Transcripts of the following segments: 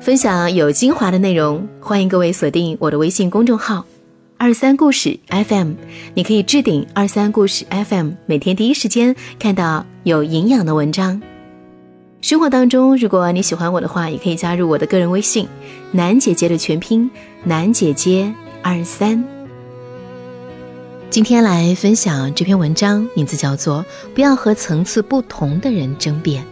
分享有精华的内容，欢迎各位锁定我的微信公众号“二三故事 FM”。你可以置顶“二三故事 FM”，每天第一时间看到有营养的文章。生活当中，如果你喜欢我的话，也可以加入我的个人微信“楠姐姐”的全拼“楠姐姐二三”。今天来分享这篇文章，名字叫做《不要和层次不同的人争辩》。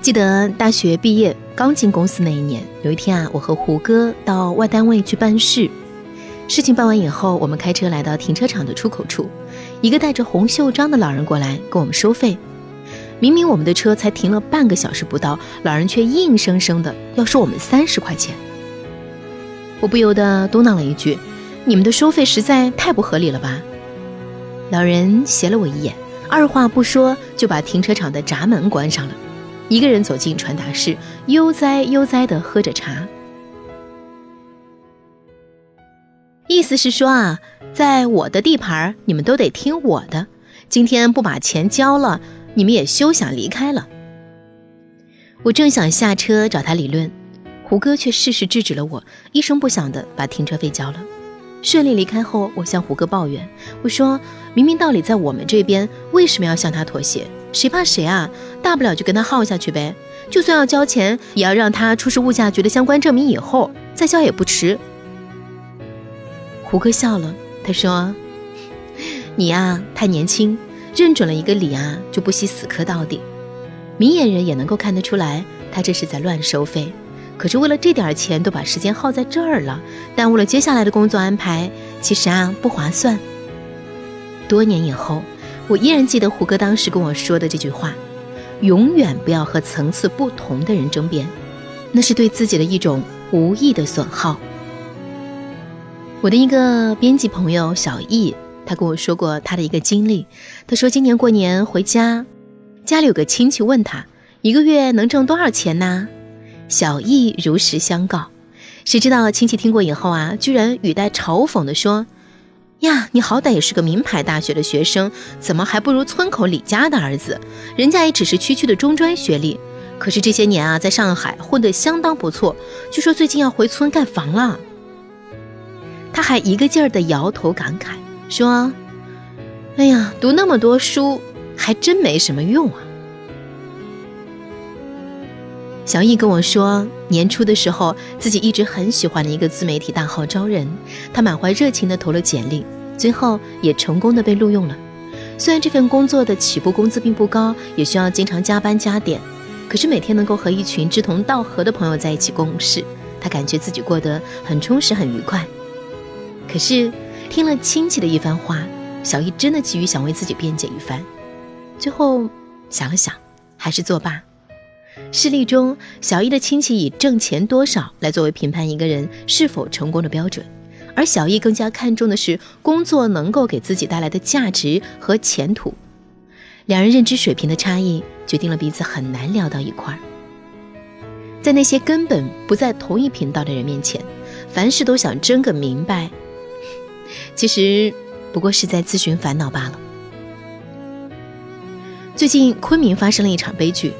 记得大学毕业刚进公司那一年，有一天啊，我和胡歌到外单位去办事。事情办完以后，我们开车来到停车场的出口处，一个戴着红袖章的老人过来跟我们收费。明明我们的车才停了半个小时不到，老人却硬生生的要收我们三十块钱。我不由得嘟囔了一句：“你们的收费实在太不合理了吧？”老人斜了我一眼，二话不说就把停车场的闸门关上了，一个人走进传达室，悠哉悠哉的喝着茶。意思是说啊，在我的地盘，你们都得听我的，今天不把钱交了。你们也休想离开了。我正想下车找他理论，胡歌却适时制止了我，一声不响的把停车费交了。顺利离开后，我向胡歌抱怨：“我说明明道理在我们这边，为什么要向他妥协？谁怕谁啊？大不了就跟他耗下去呗。就算要交钱，也要让他出示物价局的相关证明，以后再交也不迟。”胡歌笑了，他说：“你呀，太年轻。”认准了一个理啊，就不惜死磕到底。明眼人也能够看得出来，他这是在乱收费。可是为了这点钱，都把时间耗在这儿了，耽误了接下来的工作安排，其实啊不划算。多年以后，我依然记得胡歌当时跟我说的这句话：永远不要和层次不同的人争辩，那是对自己的一种无意的损耗。我的一个编辑朋友小易。他跟我说过他的一个经历。他说，今年过年回家，家里有个亲戚问他一个月能挣多少钱呢？小易如实相告。谁知道亲戚听过以后啊，居然语带嘲讽地说：“呀，你好歹也是个名牌大学的学生，怎么还不如村口李家的儿子？人家也只是区区的中专学历，可是这些年啊，在上海混得相当不错。据说最近要回村盖房了。”他还一个劲儿地摇头感慨。说：“哎呀，读那么多书还真没什么用啊。”小易跟我说，年初的时候，自己一直很喜欢的一个自媒体大号招人，他满怀热情的投了简历，最后也成功的被录用了。虽然这份工作的起步工资并不高，也需要经常加班加点，可是每天能够和一群志同道合的朋友在一起共事，他感觉自己过得很充实、很愉快。可是。听了亲戚的一番话，小易真的急于想为自己辩解一番，最后想了想，还是作罢。事例中，小易的亲戚以挣钱多少来作为评判一个人是否成功的标准，而小易更加看重的是工作能够给自己带来的价值和前途。两人认知水平的差异，决定了彼此很难聊到一块儿。在那些根本不在同一频道的人面前，凡事都想争个明白。其实不过是在自寻烦恼罢了。最近昆明发生了一场悲剧，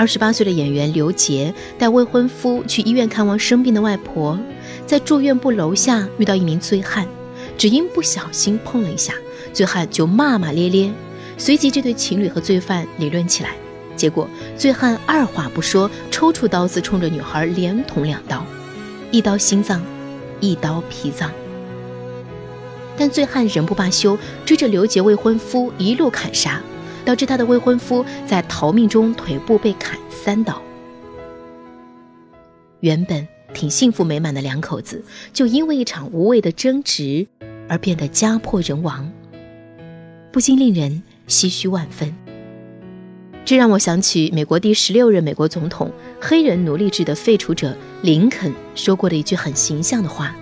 二十八岁的演员刘杰带未婚夫去医院看望生病的外婆，在住院部楼下遇到一名醉汉，只因不小心碰了一下，醉汉就骂骂咧咧，随即这对情侣和罪犯理论起来，结果醉汉二话不说，抽出刀子冲着女孩连捅两刀，一刀心脏，一刀脾脏。但醉汉仍不罢休，追着刘杰未婚夫一路砍杀，导致他的未婚夫在逃命中腿部被砍三刀。原本挺幸福美满的两口子，就因为一场无谓的争执而变得家破人亡，不禁令人唏嘘万分。这让我想起美国第十六任美国总统、黑人奴隶制的废除者林肯说过的一句很形象的话，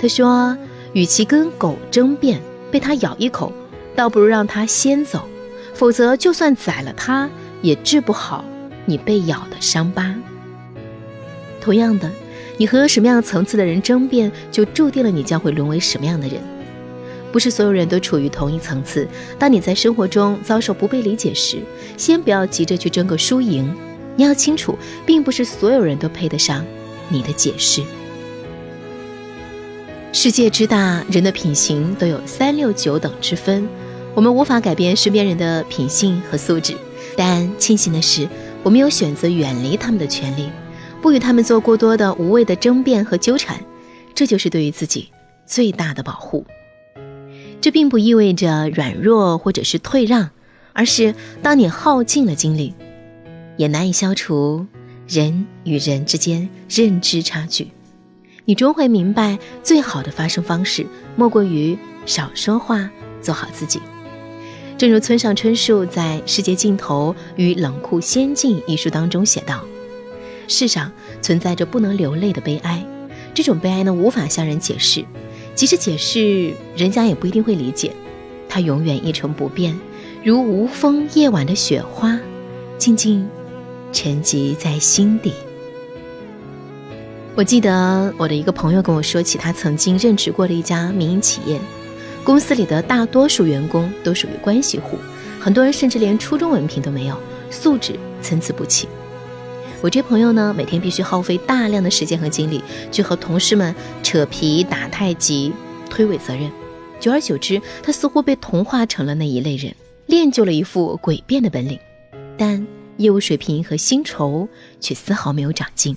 他说。与其跟狗争辩，被它咬一口，倒不如让它先走，否则就算宰了它，也治不好你被咬的伤疤。同样的，你和什么样层次的人争辩，就注定了你将会沦为什么样的人。不是所有人都处于同一层次。当你在生活中遭受不被理解时，先不要急着去争个输赢，你要清楚，并不是所有人都配得上你的解释。世界之大，人的品行都有三六九等之分，我们无法改变身边人的品性和素质，但庆幸的是，我们有选择远离他们的权利，不与他们做过多的无谓的争辩和纠缠，这就是对于自己最大的保护。这并不意味着软弱或者是退让，而是当你耗尽了精力。也难以消除人与人之间认知差距，你终会明白，最好的发声方式莫过于少说话，做好自己。正如村上春树在《世界尽头与冷酷仙境》一书当中写道：“世上存在着不能流泪的悲哀，这种悲哀呢，无法向人解释，即使解释，人家也不一定会理解。它永远一成不变，如无风夜晚的雪花，静静。”沉积在心底。我记得我的一个朋友跟我说起，他曾经任职过的一家民营企业，公司里的大多数员工都属于关系户，很多人甚至连初中文凭都没有，素质参差不齐。我这朋友呢，每天必须耗费大量的时间和精力去和同事们扯皮、打太极、推诿责任，久而久之，他似乎被同化成了那一类人，练就了一副诡辩的本领，但。业务水平和薪酬却丝毫没有长进，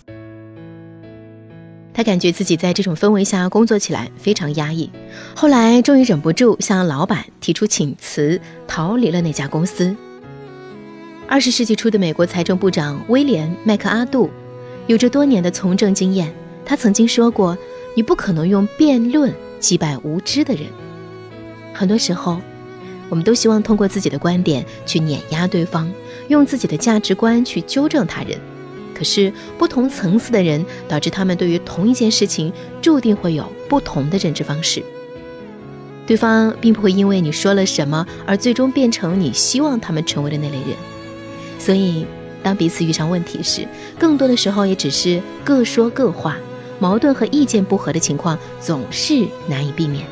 他感觉自己在这种氛围下工作起来非常压抑。后来终于忍不住向老板提出请辞，逃离了那家公司。二十世纪初的美国财政部长威廉·麦克阿杜有着多年的从政经验，他曾经说过：“你不可能用辩论击败无知的人。”很多时候。我们都希望通过自己的观点去碾压对方，用自己的价值观去纠正他人。可是不同层次的人，导致他们对于同一件事情注定会有不同的认知方式。对方并不会因为你说了什么而最终变成你希望他们成为的那类人。所以，当彼此遇上问题时，更多的时候也只是各说各话，矛盾和意见不合的情况总是难以避免。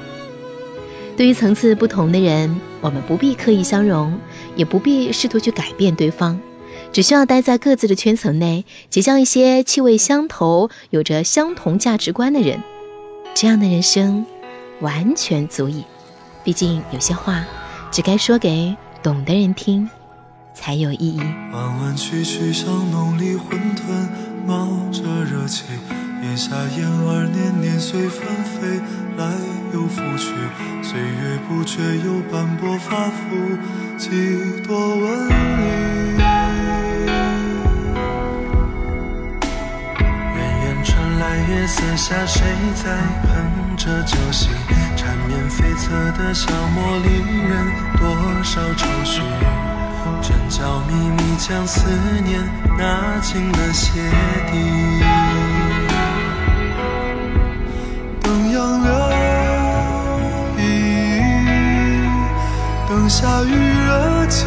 对于层次不同的人，我们不必刻意相容，也不必试图去改变对方，只需要待在各自的圈层内，结交一些气味相投、有着相同价值观的人，这样的人生完全足矣。毕竟有些话，只该说给懂的人听，才有意义。弯弯曲曲像浓里混沌，冒着热气。檐下燕儿年年随纷飞，来又复去，岁月不觉又斑驳发肤，几多纹理。传来月色下谁在哼着酒席，缠绵悱恻的小茉莉人，多少愁绪，针脚密密将思念纳进了鞋底。等杨柳依依，等下雨惹几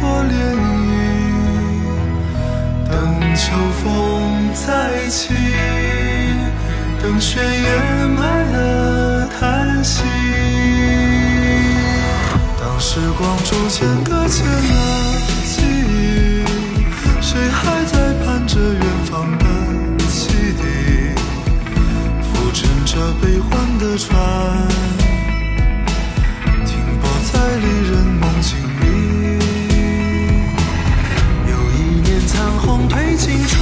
多涟雪掩埋了叹息。当时光逐渐搁浅了记忆，谁还在盼着远方的？汽笛？浮沉着悲欢的船，停泊在离人梦境里。又一年残红褪尽春